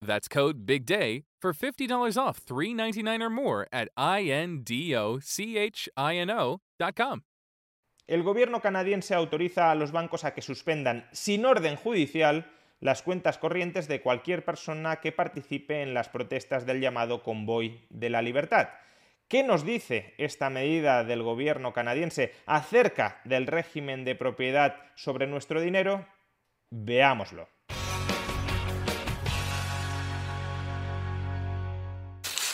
That's code BIGDAY for $50 off $399 or more at INDOCHINO.com. El gobierno canadiense autoriza a los bancos a que suspendan, sin orden judicial, las cuentas corrientes de cualquier persona que participe en las protestas del llamado Convoy de la Libertad. ¿Qué nos dice esta medida del gobierno canadiense acerca del régimen de propiedad sobre nuestro dinero? Veámoslo.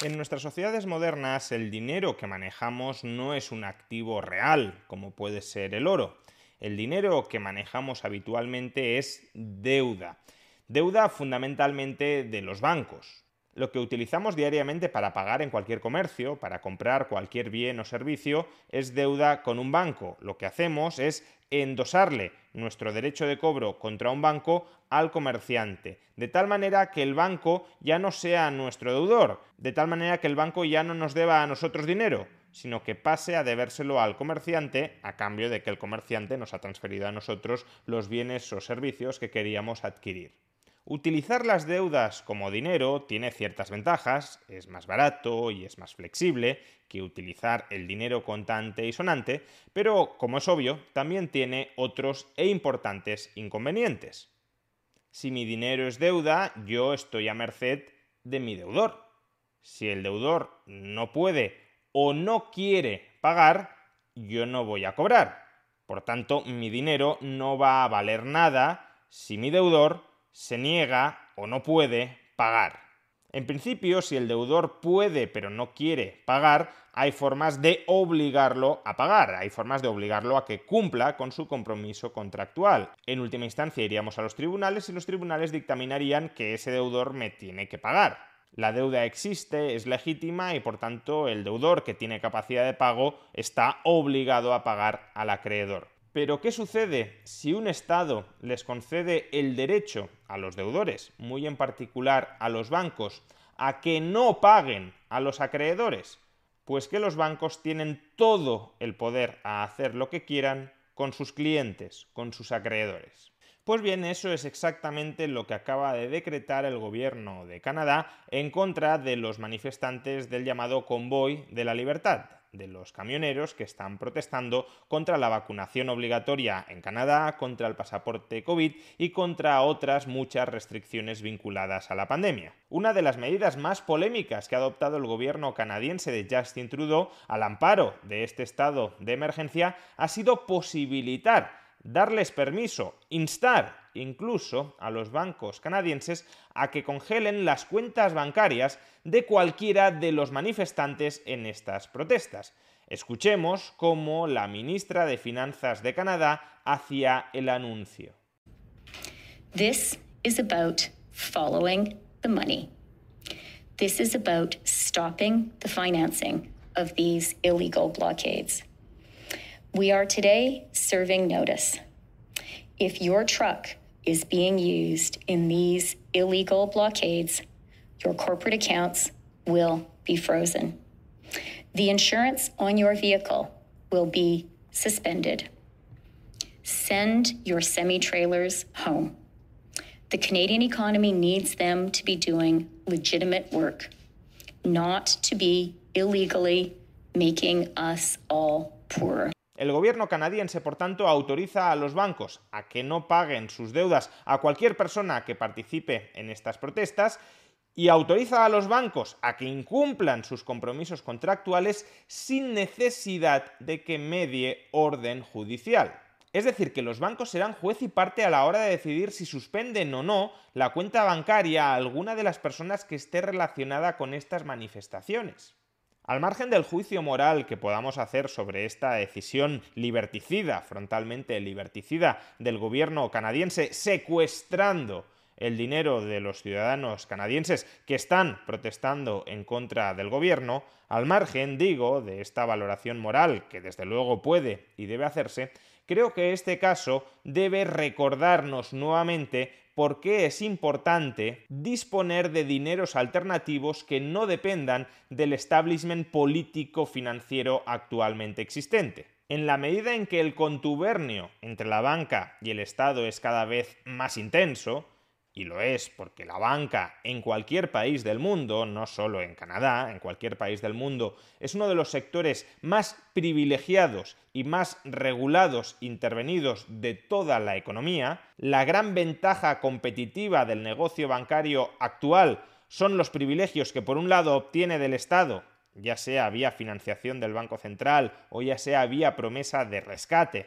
En nuestras sociedades modernas el dinero que manejamos no es un activo real, como puede ser el oro. El dinero que manejamos habitualmente es deuda. Deuda fundamentalmente de los bancos. Lo que utilizamos diariamente para pagar en cualquier comercio, para comprar cualquier bien o servicio, es deuda con un banco. Lo que hacemos es endosarle nuestro derecho de cobro contra un banco al comerciante, de tal manera que el banco ya no sea nuestro deudor, de tal manera que el banco ya no nos deba a nosotros dinero, sino que pase a debérselo al comerciante a cambio de que el comerciante nos ha transferido a nosotros los bienes o servicios que queríamos adquirir. Utilizar las deudas como dinero tiene ciertas ventajas, es más barato y es más flexible que utilizar el dinero contante y sonante, pero como es obvio, también tiene otros e importantes inconvenientes. Si mi dinero es deuda, yo estoy a merced de mi deudor. Si el deudor no puede o no quiere pagar, yo no voy a cobrar. Por tanto, mi dinero no va a valer nada si mi deudor se niega o no puede pagar. En principio, si el deudor puede pero no quiere pagar, hay formas de obligarlo a pagar, hay formas de obligarlo a que cumpla con su compromiso contractual. En última instancia iríamos a los tribunales y los tribunales dictaminarían que ese deudor me tiene que pagar. La deuda existe, es legítima y por tanto el deudor que tiene capacidad de pago está obligado a pagar al acreedor. Pero ¿qué sucede si un Estado les concede el derecho a los deudores, muy en particular a los bancos, a que no paguen a los acreedores? Pues que los bancos tienen todo el poder a hacer lo que quieran con sus clientes, con sus acreedores. Pues bien, eso es exactamente lo que acaba de decretar el gobierno de Canadá en contra de los manifestantes del llamado Convoy de la Libertad. De los camioneros que están protestando contra la vacunación obligatoria en Canadá, contra el pasaporte COVID y contra otras muchas restricciones vinculadas a la pandemia. Una de las medidas más polémicas que ha adoptado el gobierno canadiense de Justin Trudeau al amparo de este estado de emergencia ha sido posibilitar darles permiso, instar incluso a los bancos canadienses a que congelen las cuentas bancarias de cualquiera de los manifestantes en estas protestas. Escuchemos cómo la ministra de Finanzas de Canadá hacía el anuncio. This is about following the money. This is about stopping the financing of these illegal blockades. We are today serving notice. If your truck is being used in these illegal blockades, your corporate accounts will be frozen. The insurance on your vehicle will be suspended. Send your semi trailers home. The Canadian economy needs them to be doing legitimate work, not to be illegally making us all poorer. El gobierno canadiense, por tanto, autoriza a los bancos a que no paguen sus deudas a cualquier persona que participe en estas protestas y autoriza a los bancos a que incumplan sus compromisos contractuales sin necesidad de que medie orden judicial. Es decir, que los bancos serán juez y parte a la hora de decidir si suspenden o no la cuenta bancaria a alguna de las personas que esté relacionada con estas manifestaciones. Al margen del juicio moral que podamos hacer sobre esta decisión liberticida, frontalmente liberticida, del gobierno canadiense secuestrando el dinero de los ciudadanos canadienses que están protestando en contra del gobierno, al margen, digo, de esta valoración moral que desde luego puede y debe hacerse, creo que este caso debe recordarnos nuevamente por qué es importante disponer de dineros alternativos que no dependan del establishment político financiero actualmente existente. En la medida en que el contubernio entre la banca y el Estado es cada vez más intenso, y lo es porque la banca en cualquier país del mundo, no solo en Canadá, en cualquier país del mundo, es uno de los sectores más privilegiados y más regulados intervenidos de toda la economía, la gran ventaja competitiva del negocio bancario actual son los privilegios que por un lado obtiene del Estado ya sea vía financiación del Banco Central o ya sea vía promesa de rescate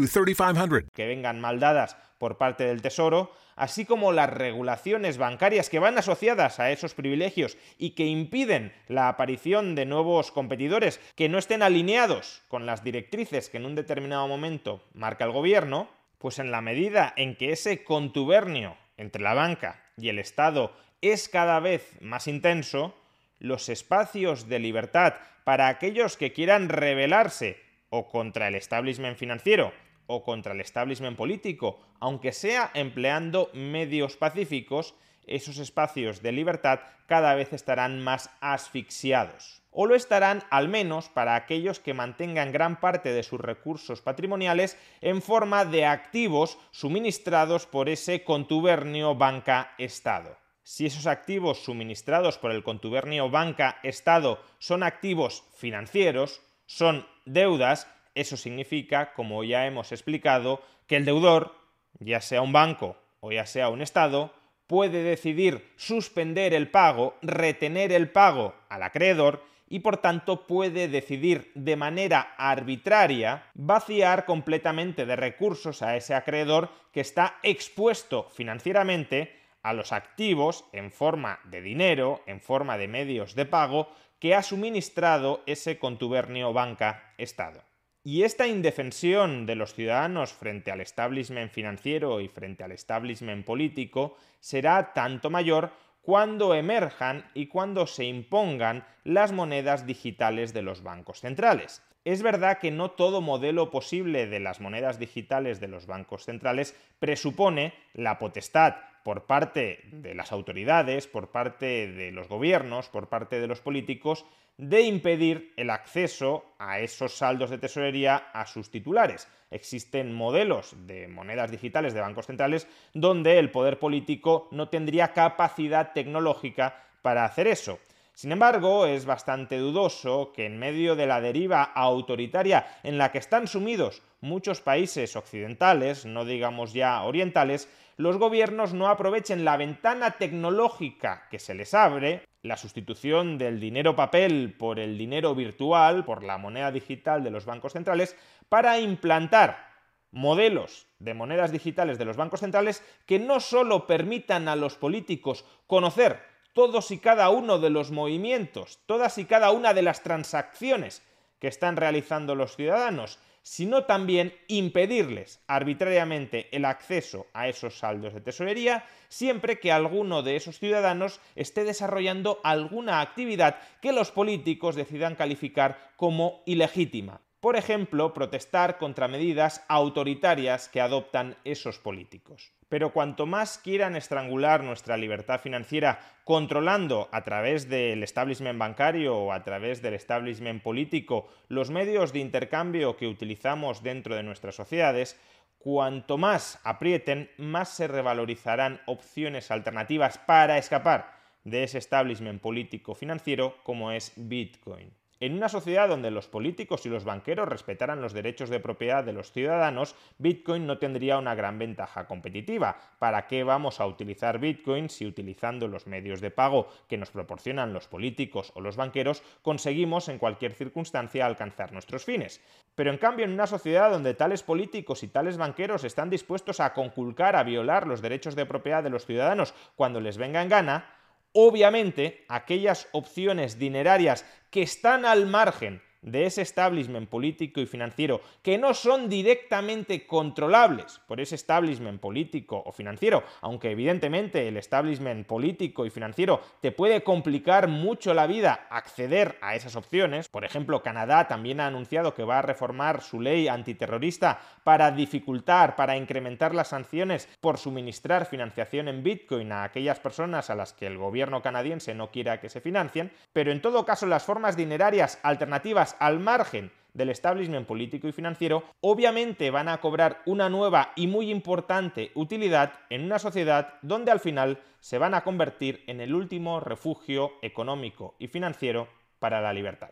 1-888-532-3500. Que vengan mal dadas por parte del Tesoro, así como las regulaciones bancarias que van asociadas a esos privilegios y que impiden la aparición de nuevos competidores que no estén alineados con las directrices que en un determinado momento marca el gobierno, pues en la medida en que ese contubernio entre la banca y el Estado es cada vez más intenso, los espacios de libertad para aquellos que quieran rebelarse o contra el establishment financiero o contra el establishment político, aunque sea empleando medios pacíficos, esos espacios de libertad cada vez estarán más asfixiados. O lo estarán al menos para aquellos que mantengan gran parte de sus recursos patrimoniales en forma de activos suministrados por ese contubernio banca-estado. Si esos activos suministrados por el contubernio banca-estado son activos financieros, son deudas, eso significa, como ya hemos explicado, que el deudor, ya sea un banco o ya sea un Estado, puede decidir suspender el pago, retener el pago al acreedor y por tanto puede decidir de manera arbitraria vaciar completamente de recursos a ese acreedor que está expuesto financieramente a los activos en forma de dinero, en forma de medios de pago que ha suministrado ese contubernio banca-estado. Y esta indefensión de los ciudadanos frente al establishment financiero y frente al establishment político será tanto mayor cuando emerjan y cuando se impongan las monedas digitales de los bancos centrales. Es verdad que no todo modelo posible de las monedas digitales de los bancos centrales presupone la potestad por parte de las autoridades, por parte de los gobiernos, por parte de los políticos, de impedir el acceso a esos saldos de tesorería a sus titulares. Existen modelos de monedas digitales de bancos centrales donde el poder político no tendría capacidad tecnológica para hacer eso. Sin embargo, es bastante dudoso que en medio de la deriva autoritaria en la que están sumidos muchos países occidentales, no digamos ya orientales, los gobiernos no aprovechen la ventana tecnológica que se les abre, la sustitución del dinero papel por el dinero virtual, por la moneda digital de los bancos centrales, para implantar modelos de monedas digitales de los bancos centrales que no solo permitan a los políticos conocer todos y cada uno de los movimientos, todas y cada una de las transacciones que están realizando los ciudadanos, sino también impedirles arbitrariamente el acceso a esos saldos de tesorería siempre que alguno de esos ciudadanos esté desarrollando alguna actividad que los políticos decidan calificar como ilegítima. Por ejemplo, protestar contra medidas autoritarias que adoptan esos políticos. Pero cuanto más quieran estrangular nuestra libertad financiera controlando a través del establishment bancario o a través del establishment político los medios de intercambio que utilizamos dentro de nuestras sociedades, cuanto más aprieten, más se revalorizarán opciones alternativas para escapar de ese establishment político financiero como es Bitcoin. En una sociedad donde los políticos y los banqueros respetaran los derechos de propiedad de los ciudadanos, Bitcoin no tendría una gran ventaja competitiva. ¿Para qué vamos a utilizar Bitcoin si utilizando los medios de pago que nos proporcionan los políticos o los banqueros conseguimos en cualquier circunstancia alcanzar nuestros fines? Pero en cambio, en una sociedad donde tales políticos y tales banqueros están dispuestos a conculcar, a violar los derechos de propiedad de los ciudadanos cuando les venga en gana, Obviamente, aquellas opciones dinerarias que están al margen de ese establishment político y financiero que no son directamente controlables por ese establishment político o financiero, aunque evidentemente el establishment político y financiero te puede complicar mucho la vida acceder a esas opciones. Por ejemplo, Canadá también ha anunciado que va a reformar su ley antiterrorista para dificultar, para incrementar las sanciones por suministrar financiación en Bitcoin a aquellas personas a las que el gobierno canadiense no quiera que se financien, pero en todo caso las formas dinerarias alternativas al margen del establishment político y financiero, obviamente van a cobrar una nueva y muy importante utilidad en una sociedad donde al final se van a convertir en el último refugio económico y financiero para la libertad.